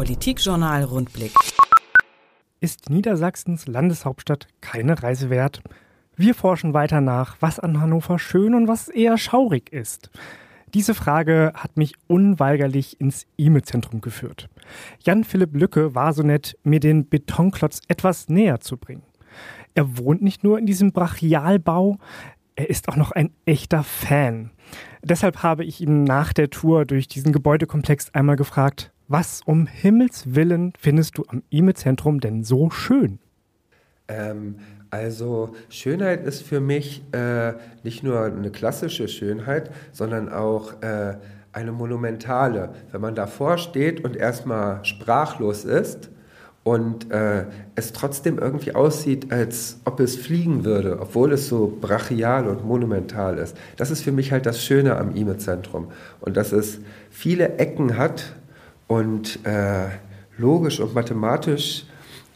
Politikjournal Rundblick. Ist Niedersachsens Landeshauptstadt keine Reise wert? Wir forschen weiter nach, was an Hannover schön und was eher schaurig ist. Diese Frage hat mich unweigerlich ins E-Mail-Zentrum geführt. Jan-Philipp Lücke war so nett, mir den Betonklotz etwas näher zu bringen. Er wohnt nicht nur in diesem Brachialbau, er ist auch noch ein echter Fan. Deshalb habe ich ihn nach der Tour durch diesen Gebäudekomplex einmal gefragt, was um Himmels Willen findest du am E-Mail-Zentrum denn so schön? Ähm, also Schönheit ist für mich äh, nicht nur eine klassische Schönheit, sondern auch äh, eine monumentale. Wenn man davor steht und erstmal sprachlos ist und äh, es trotzdem irgendwie aussieht, als ob es fliegen würde, obwohl es so brachial und monumental ist. Das ist für mich halt das Schöne am IME-Zentrum. Und dass es viele Ecken hat und äh, logisch und mathematisch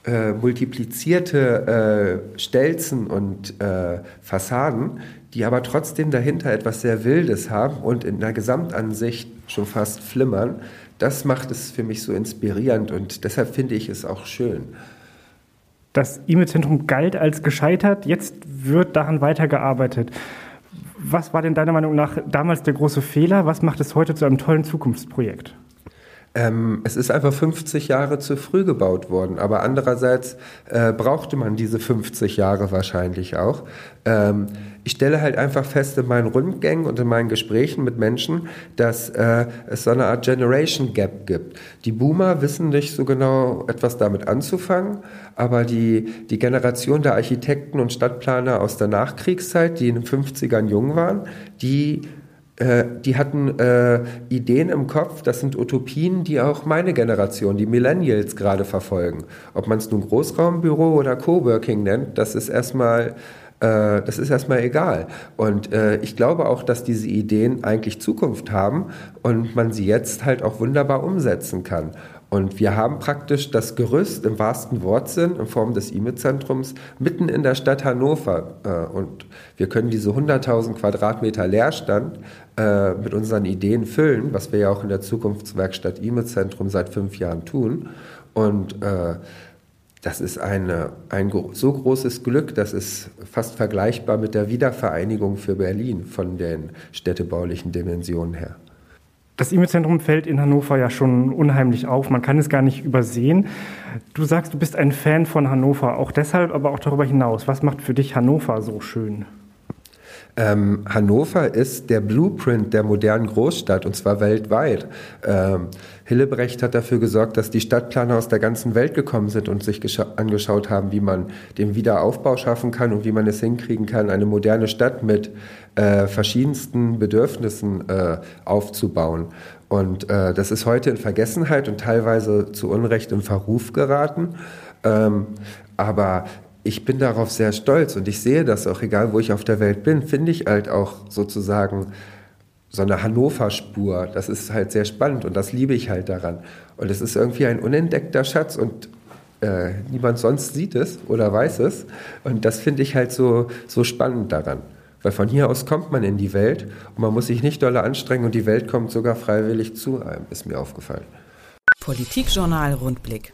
äh, multiplizierte äh, Stelzen und äh, Fassaden, die aber trotzdem dahinter etwas sehr Wildes haben und in der Gesamtansicht schon fast flimmern. Das macht es für mich so inspirierend und deshalb finde ich es auch schön. Das E-Mail-Zentrum galt als gescheitert, jetzt wird daran weitergearbeitet. Was war denn deiner Meinung nach damals der große Fehler? Was macht es heute zu einem tollen Zukunftsprojekt? Ähm, es ist einfach 50 Jahre zu früh gebaut worden, aber andererseits äh, brauchte man diese 50 Jahre wahrscheinlich auch. Ähm, ich stelle halt einfach fest in meinen Rundgängen und in meinen Gesprächen mit Menschen, dass äh, es so eine Art Generation Gap gibt. Die Boomer wissen nicht so genau etwas damit anzufangen, aber die, die Generation der Architekten und Stadtplaner aus der Nachkriegszeit, die in den 50ern jung waren, die äh, die hatten äh, Ideen im Kopf, das sind Utopien, die auch meine Generation, die Millennials gerade verfolgen. Ob man es nun Großraumbüro oder Coworking nennt, das ist erstmal äh, das ist erstmal egal. Und äh, ich glaube auch, dass diese Ideen eigentlich Zukunft haben und man sie jetzt halt auch wunderbar umsetzen kann. Und wir haben praktisch das Gerüst im wahrsten Wortsinn in Form des E-Mail-Zentrums mitten in der Stadt Hannover. Äh, und wir können diese 100.000 Quadratmeter Leerstand äh, mit unseren Ideen füllen, was wir ja auch in der Zukunftswerkstatt E-Mail-Zentrum seit fünf Jahren tun. Und äh, das ist eine, ein so großes Glück, das ist fast vergleichbar mit der Wiedervereinigung für Berlin von den städtebaulichen Dimensionen her. Das E-Mail-Zentrum fällt in Hannover ja schon unheimlich auf. Man kann es gar nicht übersehen. Du sagst, du bist ein Fan von Hannover, auch deshalb, aber auch darüber hinaus. Was macht für dich Hannover so schön? Ähm, Hannover ist der Blueprint der modernen Großstadt und zwar weltweit. Ähm, Hillebrecht hat dafür gesorgt, dass die Stadtplaner aus der ganzen Welt gekommen sind und sich angeschaut haben, wie man den Wiederaufbau schaffen kann und wie man es hinkriegen kann, eine moderne Stadt mit äh, verschiedensten Bedürfnissen äh, aufzubauen. Und äh, das ist heute in Vergessenheit und teilweise zu Unrecht in Verruf geraten. Ähm, aber ich bin darauf sehr stolz und ich sehe das auch, egal wo ich auf der Welt bin, finde ich halt auch sozusagen so eine Hannover-Spur. Das ist halt sehr spannend und das liebe ich halt daran. Und es ist irgendwie ein unentdeckter Schatz und äh, niemand sonst sieht es oder weiß es. Und das finde ich halt so, so spannend daran. Weil von hier aus kommt man in die Welt und man muss sich nicht dolle anstrengen und die Welt kommt sogar freiwillig zu einem, ist mir aufgefallen. Politikjournal Rundblick.